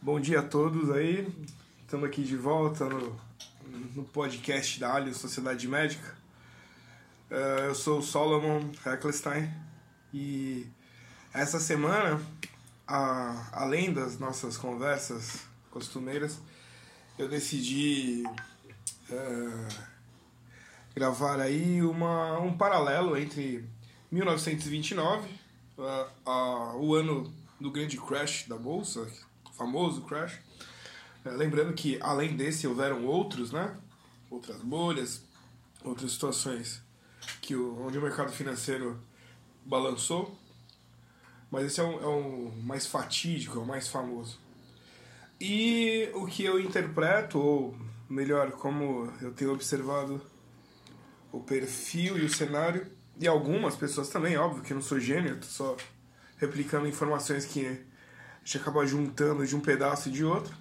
Bom dia a todos aí. Estamos aqui de volta no, no podcast da Alio Sociedade Médica. Uh, eu sou o Solomon Heckelstein e essa semana, a, além das nossas conversas costumeiras, eu decidi uh, gravar aí uma, um paralelo entre 1929, uh, o ano do grande crash da bolsa, famoso crash. É, lembrando que além desse houveram outros, né? Outras bolhas, outras situações que o, onde o mercado financeiro balançou. Mas esse é o, é mais fatídico, é o mais famoso. E o que eu interpreto, ou melhor, como eu tenho observado o perfil e o cenário, e algumas pessoas também, óbvio que eu não sou gênio, tô só replicando informações que gente acaba juntando de um pedaço e de outro,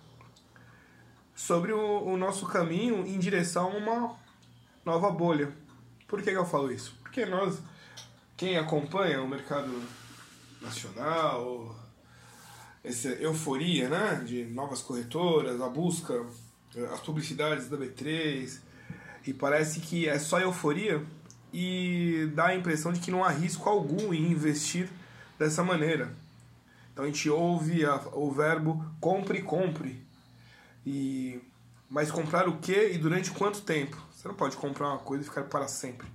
sobre o, o nosso caminho em direção a uma nova bolha. Por que, que eu falo isso? Porque nós, quem acompanha o mercado nacional, essa euforia né, de novas corretoras, a busca, as publicidades da B3, e parece que é só euforia e dá a impressão de que não há risco algum em investir dessa maneira. Então a gente ouve a, o verbo compre, compre. E mas comprar o que e durante quanto tempo? Você não pode comprar uma coisa e ficar para sempre.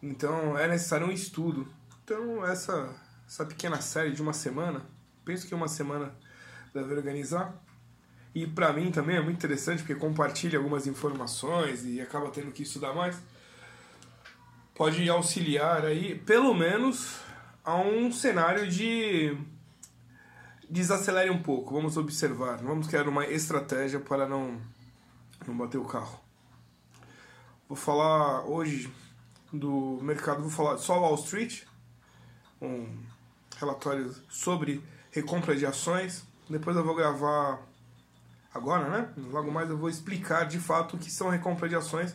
Então é necessário um estudo. Então essa essa pequena série de uma semana, penso que uma semana deve organizar. E para mim também é muito interessante porque compartilha algumas informações e acaba tendo que estudar mais. Pode auxiliar aí, pelo menos a um cenário de desacelere um pouco, vamos observar, vamos criar uma estratégia para não, não bater o carro. Vou falar hoje do mercado, vou falar só Wall Street, um relatório sobre recompra de ações. Depois eu vou gravar agora, né? Logo mais eu vou explicar de fato o que são recompra de ações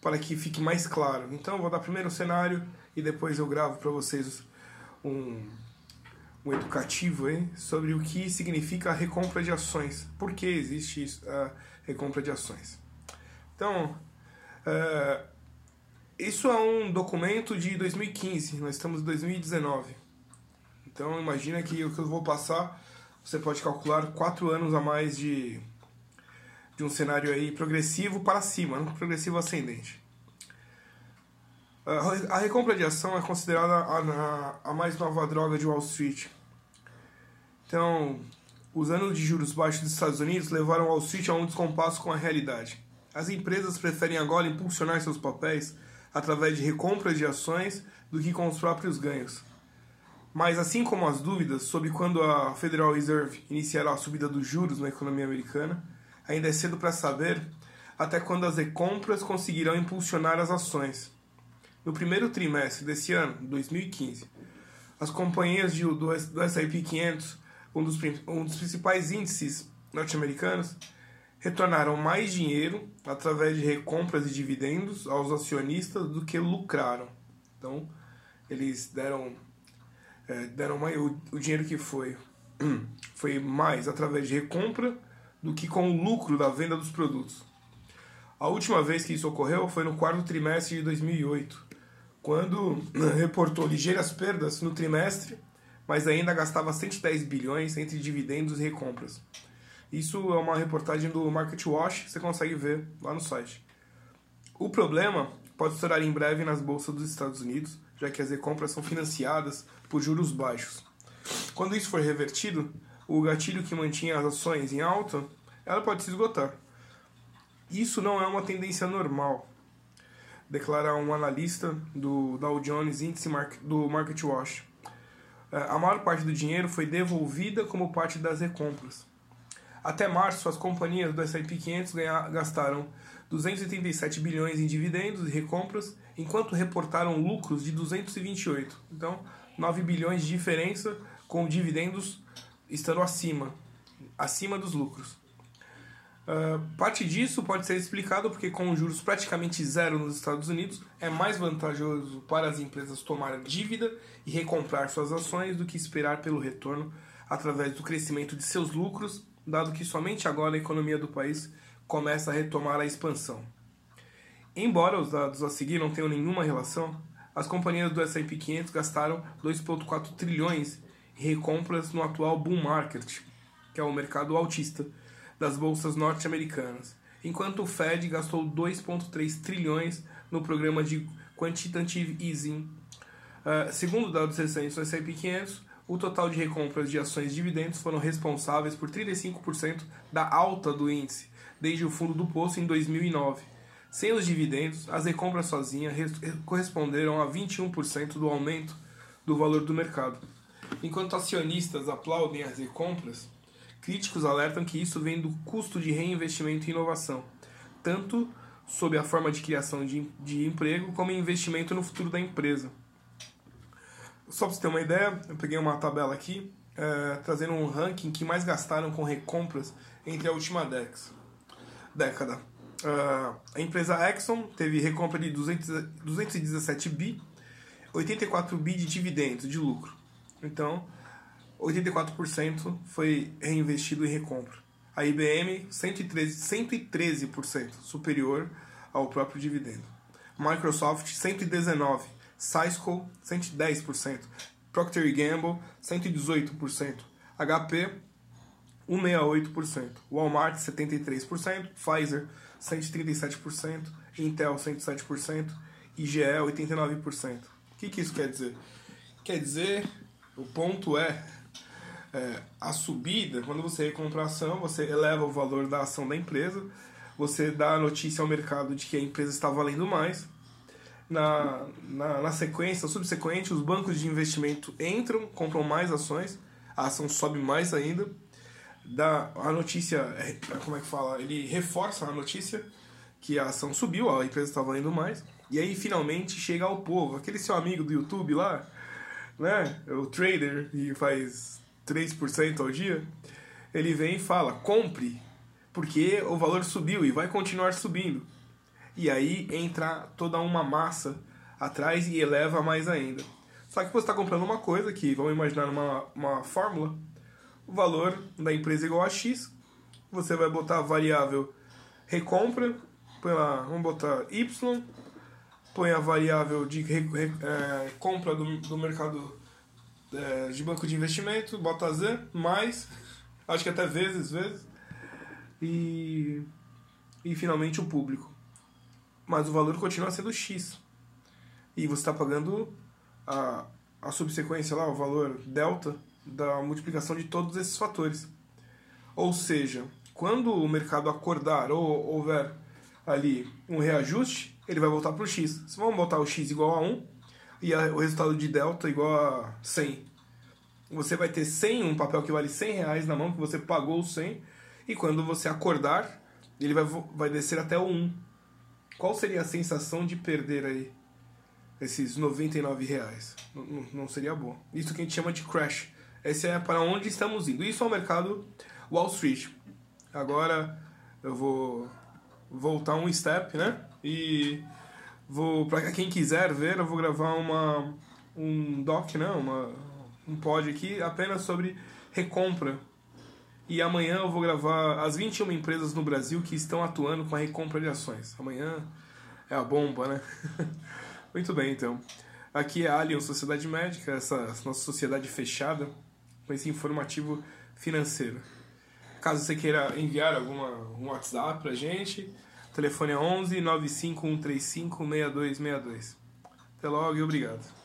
para que fique mais claro. Então eu vou dar primeiro o cenário e depois eu gravo para vocês um, um educativo aí sobre o que significa a recompra de ações. Por que existe isso, a recompra de ações? Então, uh, isso é um documento de 2015, nós estamos em 2019. Então, imagina que o que eu vou passar, você pode calcular quatro anos a mais de, de um cenário aí progressivo para cima, não progressivo ascendente. A recompra de ação é considerada a, a, mais nova droga de Wall Street. Então, os anos de juros baixos dos Estados Unidos levaram Wall Street a um descompasso com a realidade. As empresas preferem agora impulsionar seus papéis através de recompras de ações do que com os próprios ganhos. Mas, assim como as dúvidas sobre quando a Federal Reserve iniciará a subida dos juros na economia americana, ainda é cedo para saber até quando as recompras conseguirão impulsionar as ações. No primeiro trimestre desse ano, 2015, as companhias de, do, do S&P 500, um dos, um dos principais índices norte-americanos, retornaram mais dinheiro através de recompras e dividendos aos acionistas do que lucraram. Então, eles deram, é, deram mais, o, o dinheiro que foi foi mais através de recompra do que com o lucro da venda dos produtos. A última vez que isso ocorreu foi no quarto trimestre de 2008, quando reportou ligeiras perdas no trimestre, mas ainda gastava 110 bilhões entre dividendos e recompras. Isso é uma reportagem do Market Watch, você consegue ver lá no site. O problema pode estourar em breve nas bolsas dos Estados Unidos, já que as recompras são financiadas por juros baixos. Quando isso for revertido, o gatilho que mantinha as ações em alta, ela pode se esgotar. Isso não é uma tendência normal, declara um analista do Dow Jones Índice do Market Watch. É, a maior parte do dinheiro foi devolvida como parte das recompras. Até março, as companhias do S&P 500 gastaram 287 bilhões em dividendos e recompras, enquanto reportaram lucros de 228. Então, 9 bilhões de diferença com dividendos estando acima, acima dos lucros. Uh, parte disso pode ser explicado porque, com juros praticamente zero nos Estados Unidos, é mais vantajoso para as empresas tomar dívida e recomprar suas ações do que esperar pelo retorno através do crescimento de seus lucros, dado que somente agora a economia do país começa a retomar a expansão. Embora os dados a seguir não tenham nenhuma relação, as companhias do S&P 500 gastaram 2,4 trilhões em recompras no atual bull market, que é o mercado altista das bolsas norte-americanas, enquanto o Fed gastou 2,3 trilhões no programa de quantitative easing. Uh, segundo dados recentes do S&P 500, o total de recompras de ações e dividendos foram responsáveis por 35% da alta do índice desde o fundo do poço em 2009 sem os dividendos, as recompras sozinhas corresponderam a 21% do aumento do valor do mercado. Enquanto acionistas aplaudem as recompras, críticos alertam que isso vem do custo de reinvestimento em inovação, tanto sob a forma de criação de, de emprego como investimento no futuro da empresa. Só para você ter uma ideia, eu peguei uma tabela aqui é, trazendo um ranking que mais gastaram com recompras entre a última década. Uh, a empresa Exxon teve recompra de 200, 217 bi, 84 bi de dividendos, de lucro. Então, 84% foi reinvestido em recompra. A IBM, 113%, 113% superior ao próprio dividendo. Microsoft, 119%. Cisco, 110%. Procter Gamble, 118%. HP, 168%. Walmart, 73%. Pfizer, 137%, Intel 107%, IGE 89%. O que, que isso quer dizer? Quer dizer, o ponto é, é a subida, quando você compra a ação, você eleva o valor da ação da empresa, você dá a notícia ao mercado de que a empresa está valendo mais. Na, na, na sequência, subsequente, os bancos de investimento entram, compram mais ações, a ação sobe mais ainda dá a notícia, é, como é que fala? Ele reforça a notícia que a ação subiu, a empresa está valendo mais. E aí finalmente chega ao povo, aquele seu amigo do YouTube lá, né? O trader e faz 3% ao dia. Ele vem e fala: "Compre, porque o valor subiu e vai continuar subindo". E aí entra toda uma massa atrás e eleva mais ainda. Só que você está comprando uma coisa que, vamos imaginar uma, uma fórmula, o valor da empresa é igual a X, você vai botar a variável recompra, põe lá, vamos botar Y, põe a variável de é, compra do, do mercado é, de banco de investimento, bota Z, mais, acho que até vezes, vezes, e, e finalmente o público. Mas o valor continua sendo X. E você está pagando a, a subsequência lá, o valor delta, da multiplicação de todos esses fatores. Ou seja, quando o mercado acordar ou houver ali um reajuste, ele vai voltar para o x. Se vamos botar o x igual a 1 e o resultado de delta igual a 100, você vai ter 100, um papel que vale 100 reais na mão, que você pagou o 100, e quando você acordar, ele vai, vai descer até o 1. Qual seria a sensação de perder aí esses 99 reais? Não, não seria bom. Isso que a gente chama de crash. Esse é para onde estamos indo. Isso é o mercado Wall Street. Agora eu vou voltar um step, né? E vou para quem quiser ver, eu vou gravar uma um doc, né? Uma um pod aqui apenas sobre recompra. E amanhã eu vou gravar as 21 empresas no Brasil que estão atuando com a recompra de ações. Amanhã é a bomba, né? Muito bem, então. Aqui é a Alien Sociedade Médica, essa nossa sociedade fechada com esse informativo financeiro. Caso você queira enviar alguma, um WhatsApp pra gente, telefone é 11 95135 6262. Até logo e obrigado.